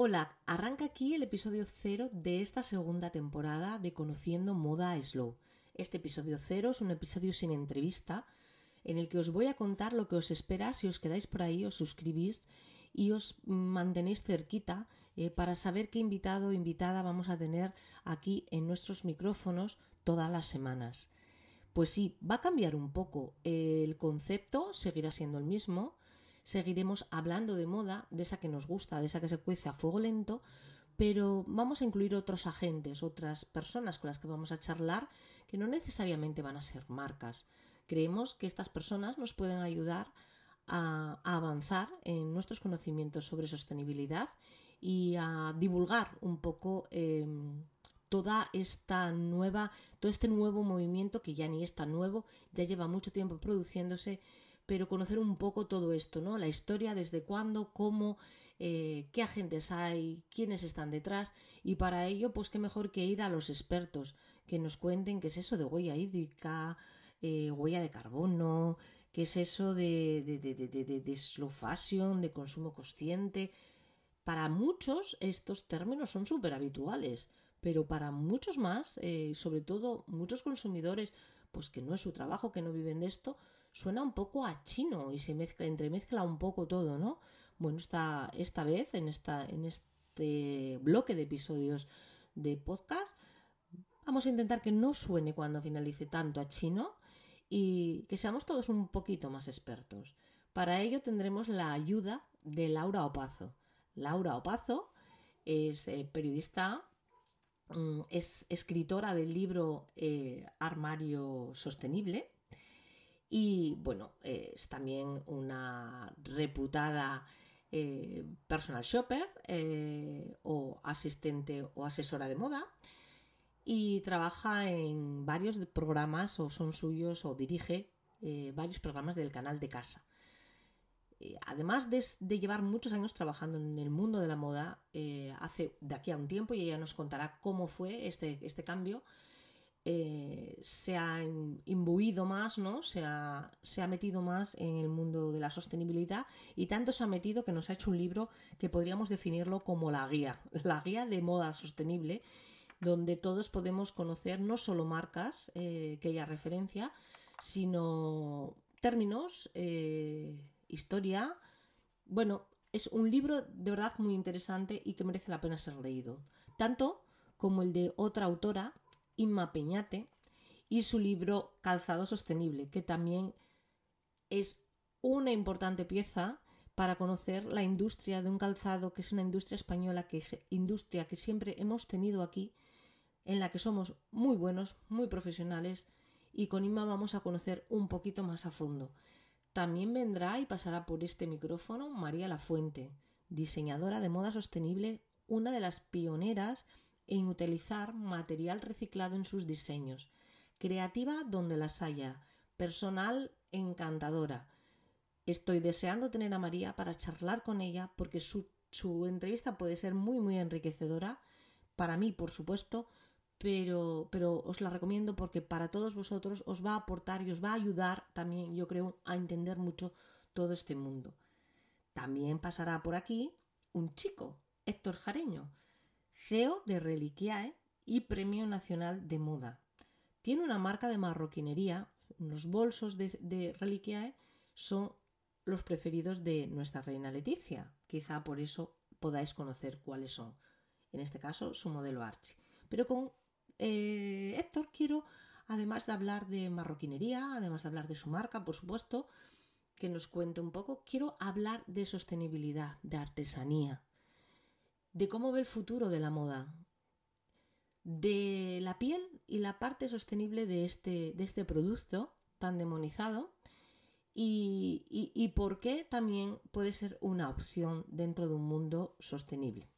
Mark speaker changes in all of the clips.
Speaker 1: Hola, arranca aquí el episodio cero de esta segunda temporada de Conociendo Moda Slow. Este episodio cero es un episodio sin entrevista en el que os voy a contar lo que os espera si os quedáis por ahí, os suscribís y os mantenéis cerquita eh, para saber qué invitado o invitada vamos a tener aquí en nuestros micrófonos todas las semanas. Pues sí, va a cambiar un poco. El concepto seguirá siendo el mismo. Seguiremos hablando de moda, de esa que nos gusta, de esa que se cuece a fuego lento, pero vamos a incluir otros agentes, otras personas con las que vamos a charlar, que no necesariamente van a ser marcas. Creemos que estas personas nos pueden ayudar a, avanzar en nuestros conocimientos sobre sostenibilidad y a divulgar un poco em, toda esta nueva, todo este nuevo movimiento que ya ni está nuevo, ya lleva mucho tiempo produciéndose, pero conocer un poco todo esto, ¿no? La historia, desde cuándo, cómo, eh, qué agentes hay, quiénes están detrás, y para ello, pues qué mejor que ir a los expertos que nos cuenten qué es eso de huella hídrica, eh, huella de carbono, qué es eso de, de, de, de slow fashion, de consumo consciente. Para muchos estos términos son súper habituales pero para muchos más, eh, sobre todo muchos consumidores, pues que no es su trabajo, que no viven de esto, suena un poco a chino y se mezcla, entremezcla un poco todo, ¿no? Bueno, esta, esta vez, en, esta, en este bloque de episodios de podcast, vamos a intentar que no suene cuando finalice tanto a chino y que seamos todos un poquito más expertos. Para ello tendremos la ayuda de Laura Opazo. Laura Opazo es eh, periodista, Mm, es escritora del libro eh, Armario Sostenible y bueno, es también una reputada eh, personal shopper eh, o asistente o asesora de moda y trabaja en varios programas o son suyos o dirige varios programas del canal de casa. Eh, además de, llevar muchos años trabajando en el mundo de la moda, eh, hace de aquí a un tiempo, y ella nos contará cómo fue este, este cambio, eh, se ha imbuido más, ¿no? Se ha, se ha, metido más en el mundo de la sostenibilidad y tanto se ha metido que nos ha hecho un libro que podríamos definirlo como la guía, la guía de moda sostenible, donde todos podemos conocer no solo marcas que ella referencia, sino términos historia. Bueno, es un libro de verdad muy interesante y que merece la pena ser leído. Tanto como el de otra autora, Inma Peñate, y su libro Calzado Sostenible, que también es una importante pieza para conocer la industria de un calzado que es una industria española, que es industria que siempre hemos tenido aquí, en la que somos muy buenos, muy profesionales y con Inma vamos a conocer un poquito más a fondo. También vendrá y pasará por este micrófono María Lafuente, diseñadora de moda sostenible, una de las pioneras en utilizar material reciclado en sus diseños, creativa donde las haya, personal encantadora. Estoy deseando tener a María para charlar con ella porque su, su entrevista puede ser muy muy enriquecedora, para mí por supuesto, pero, pero os la recomiendo porque para todos vosotros os va a aportar y os va a ayudar también, yo creo, a entender mucho todo este mundo. También pasará por aquí un chico, Héctor Jareño, CEO de Reliquiae y Premio Nacional de Moda. Tiene una marca de marroquinería, unos bolsos de, de Reliquiae son los preferidos de nuestra reina Leticia. Quizá por eso podáis conocer cuáles son. En este caso, su modelo Archie. Pero con eh, Héctor, quiero, además de hablar de marroquinería, además de hablar de su marca, por supuesto, que nos cuente un poco, quiero hablar de sostenibilidad, de artesanía, de cómo ve el futuro de la moda, de la piel y la parte sostenible de este, de este producto tan demonizado y, por qué también puede ser una opción dentro de un mundo sostenible.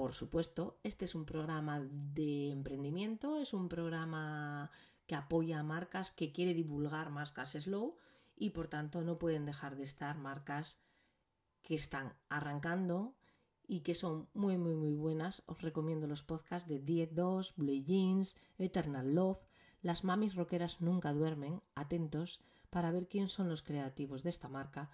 Speaker 1: Por supuesto, este es un programa de emprendimiento, es un programa que apoya a marcas, que quiere divulgar marcas slow y por tanto no pueden dejar de estar marcas que están arrancando y que son muy muy muy buenas. Os recomiendo los podcasts de Diet 2, Blue Jeans, Eternal Love, Las mamis rockeras nunca duermen, atentos para ver quién son los creativos de esta marca,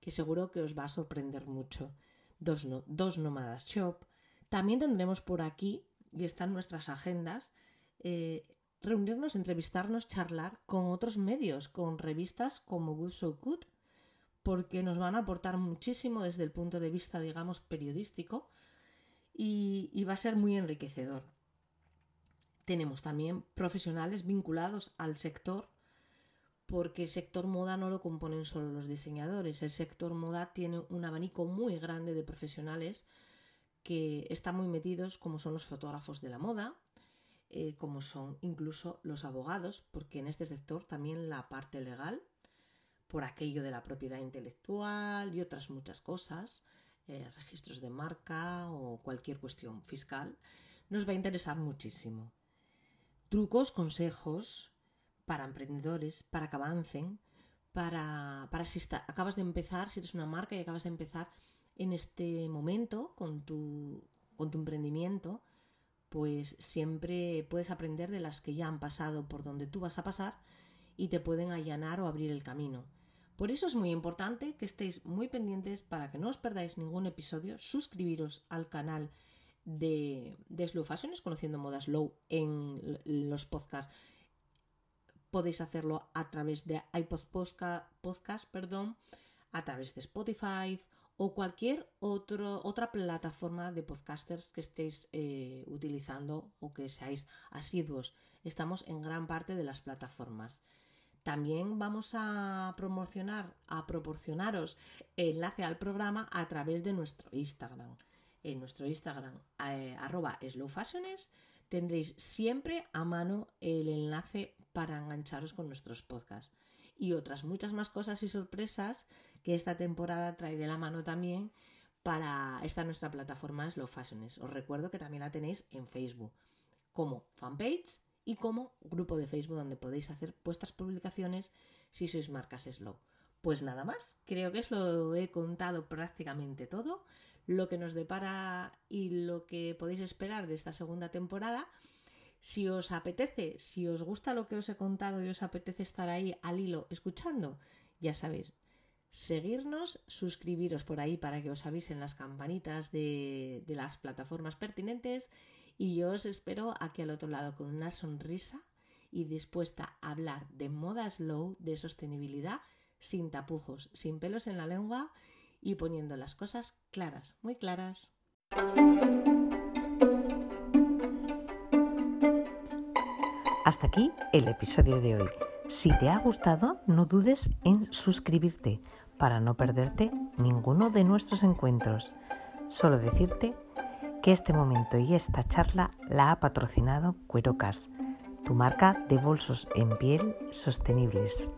Speaker 1: que seguro que os va a sorprender mucho. Dos, dos nómadas shop. También tendremos por aquí, y están nuestras agendas, eh, reunirnos, entrevistarnos, charlar con otros medios, con revistas como Good So Good, porque nos van a aportar muchísimo desde el punto de vista, digamos, periodístico y, va a ser muy enriquecedor. Tenemos también profesionales vinculados al sector porque el sector moda no lo componen solo los diseñadores, el sector moda tiene un abanico muy grande de profesionales que están muy metidos, como son los fotógrafos de la moda, eh, como son incluso los abogados, porque en este sector también la parte legal por aquello de la propiedad intelectual y otras muchas cosas, eh, registros de marca o cualquier cuestión fiscal, nos va a interesar muchísimo. Trucos, consejos para emprendedores, para que avancen, para, para si acabas de empezar, si eres una marca y acabas de empezar en este momento con tu, con tu emprendimiento, pues siempre puedes aprender de las que ya han pasado por donde tú vas a pasar y te pueden allanar o abrir el camino. Por eso es muy importante que estéis muy pendientes para que no os perdáis ningún episodio, suscribiros al canal de, Slow Fashions, conociendo modas slow en los podcasts. Podéis hacerlo a través de iPod Podcast, perdón, a través de Spotify o cualquier otro, otra plataforma de podcasters que estéis eh, utilizando o que seáis asiduos. Estamos en gran parte de las plataformas. También vamos a promocionar, a proporcionaros enlace al programa a través de nuestro Instagram. En nuestro Instagram, eh, arroba slowfashiones, tendréis siempre a mano el enlace para engancharos con nuestros podcasts. Y otras muchas más cosas y sorpresas que esta temporada trae de la mano también para esta nuestra plataforma Slow Fashions. Os recuerdo que también la tenéis en Facebook como fanpage y como grupo de Facebook donde podéis hacer vuestras publicaciones si sois marcas Slow. Pues nada más, creo que os lo he contado prácticamente todo, lo que nos depara y lo que podéis esperar de esta segunda temporada. Si os apetece, si os gusta lo que os he contado y os apetece estar ahí al hilo escuchando, ya sabéis, seguirnos, suscribiros por ahí para que os avisen las campanitas de, de las plataformas pertinentes y yo os espero aquí al otro lado con una sonrisa y dispuesta a hablar de moda slow, de sostenibilidad, sin tapujos, sin pelos en la lengua y poniendo las cosas claras, muy claras.
Speaker 2: Hasta aquí el episodio de hoy. Si te ha gustado, no dudes en suscribirte para no perderte ninguno de nuestros encuentros. Solo decirte que este momento y esta charla la ha patrocinado Cuerocas, tu marca de bolsos en piel sostenibles.